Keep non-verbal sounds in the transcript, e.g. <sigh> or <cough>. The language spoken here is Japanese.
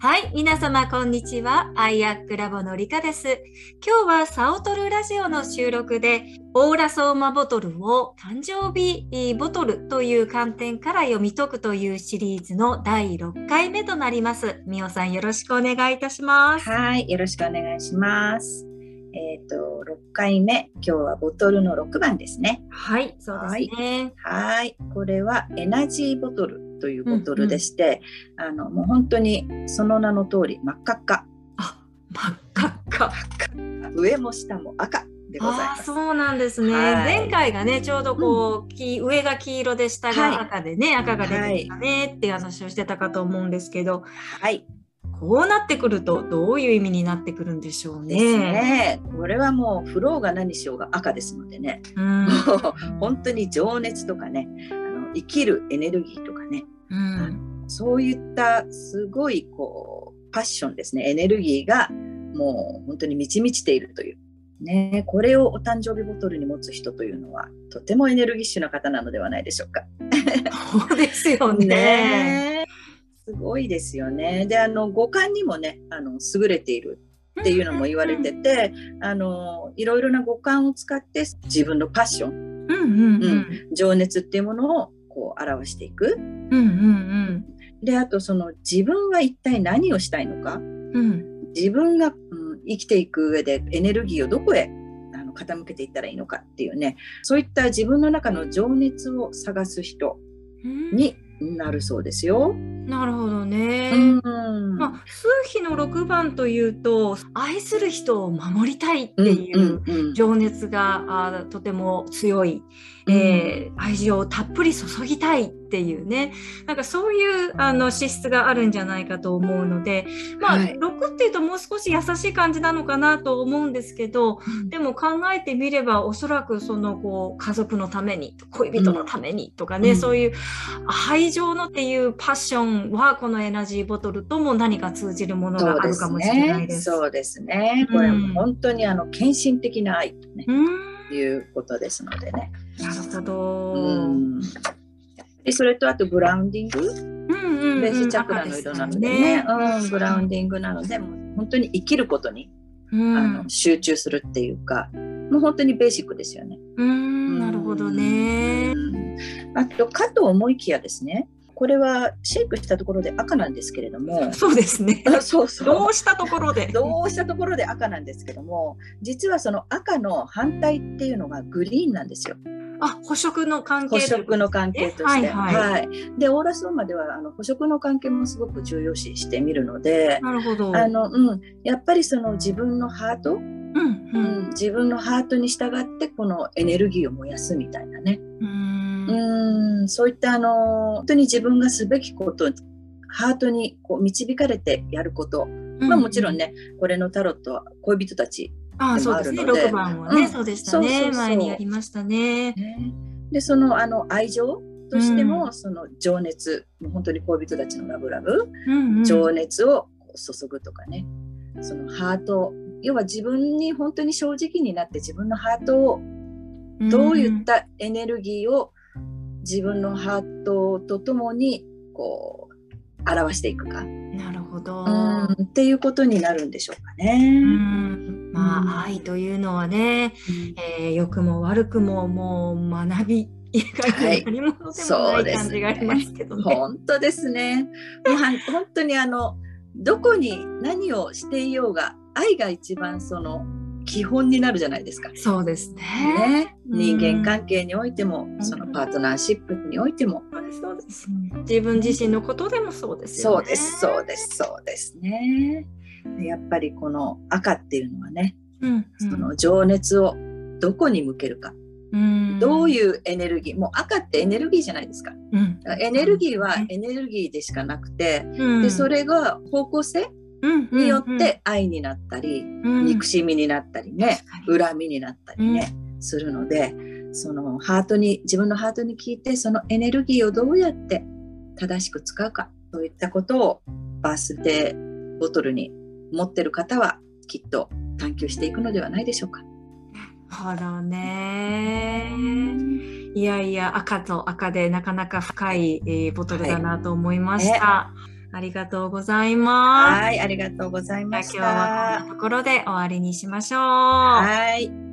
はい、皆様こんにちは。アイアックラボのりかです。今日はサオトルラジオの収録で、オーラソーマボトルを誕生日ボトルという観点から読み解くというシリーズの第6回目となります。みおさんよろしくお願いいたします。はい、よろしくお願いします。えっ、と、6回目、今日はボトルの6番ですね。はい、そうですね。はい、これはエナジーボトルというボトルでして、あの、もう本当にその名の通り真っ赤っか。あ、真っ赤っか。上も下も赤でございます。そうなんですね。はい前回がね、ちょうどこう、き上が黄色で下が赤でね、赤が出てきたねっていう話をしてたかと思うんですけど、はい、こうなってくるとどういう意味になってくるんでしょうね。ね。これはもうフローが何しようが赤ですのでね、うん。本当に情熱とかね、あの生きるエネルギーとかね、うん。そういったすごいこうパッションですねエネルギーがもう本当に満ち満ちているという、ね、これをお誕生日ボトルに持つ人というのはとてもエネルギッシュな方なのではないでしょうか。そうですよね。ねすごいですよね。であの五感にもねあの優れているっていうのも言われてて、あのいろいろな五感を使って自分のパッション、うんうんうん。情熱っていうものを表していく。うんうんであとその自分は一体何をしたいのかうん。うん。自分が、うん、生きていく上でエネルギーをどこへあの傾けていったらいいのかっていうねそういった自分の中の情熱を探す人になるそうですよ。なるほどね。うんまあ、数比の6番というと愛する人を守りたいっていううんうん情熱が、あとても強い、えー愛情をたっぷり注ぎたいっていうね。なんかそういうあの資質があるんじゃないかと思うので、まあはい。6っていうともう少し優しい感じなのかなと思うんですけどでも考えてみればおそらくそのこう家族のために恋人のためにとかね、うん。そういう愛情のっていうパッションはこのエナジーボトルとも何か通じるものがあるかもしれないです。そうですね。これも本当にあの献身的な愛と、ねうん。いうことですのでね。なるほど。うんでそれとあとグラウンディング、うんベースチャクラの色なのでね、うん、グラウンディングなので、もう本当に生きることに、うんあの集中するっていうか、もう本当にベーシックですよね。うんなるほどね。うんあと、かと思いきやですね、これはシェイクしたところで赤なんですけれども、そうですね。あそうそう。どうしたところで。どうしたところで赤なんですけども、実はその赤の反対っていうのがグリーンなんですよ。あ、補色の関係補色の関係として。はいはいはいで、オーラスオーマではあの補色の関係もすごく重要視してみるので、なるほど。あの、うん、やっぱりその自分のハート、うんううんん、自分のハートに従ってこのエネルギーを燃やすみたいなね。うんうん、そういったあの、本当に自分がすべきこと、ハートにこう導かれてやること。まあもちろん。ね、これのタロットは恋人たちあ、で。もそうですね。あるので六番はね、うん。そうでしたそうそうね。そう。前にやりましたね。ね。で、そのあの愛情としても、うん。その情熱、もう本当に恋人たちのラブラブ、うんうん。情熱を注ぐとかね、そのハート、要は自分に本当に正直になって自分のハートをどういったエネルギーを自分のハートとともにこう表していくか、うんなるほど。うん。っていうことになるんでしょうかうね。んまうんあ、愛というのはね、えー良くも悪くももう学び以外に何者でもない感じがありますけどね。本当ですね。もうは <laughs> 本当にあのどこに何をしていようが愛が一番その基本になるじゃないですか。そうですね。ね、うん人間関係においても、そのパートナーシップにおいても、そうです自分自身のことでもそうですよね。そうです、そうです、そうですね。でやっぱりこの赤っていうのはね、うんうん。その情熱をどこに向けるか、うん。どういうエネルギー、もう赤ってエネルギーじゃないですか。うん。だからエネルギーはエネルギーでしかなくて、うん。でそれが方向性によって愛になったり、うん。憎しみになったりね、恨みになったりね、するのでそのハートに自分のハートに聞いてそのエネルギーをどうやって正しく使うかそういったことをバースデーボトルに持ってる方はきっと探求していくのではないでしょうか。ほらねいやいや赤と赤でなかなか深い、えーボトルだなと思いました、ありがとうございます。はい、ありがとうございました。今日はこんなところで終わりにしましょう。はい。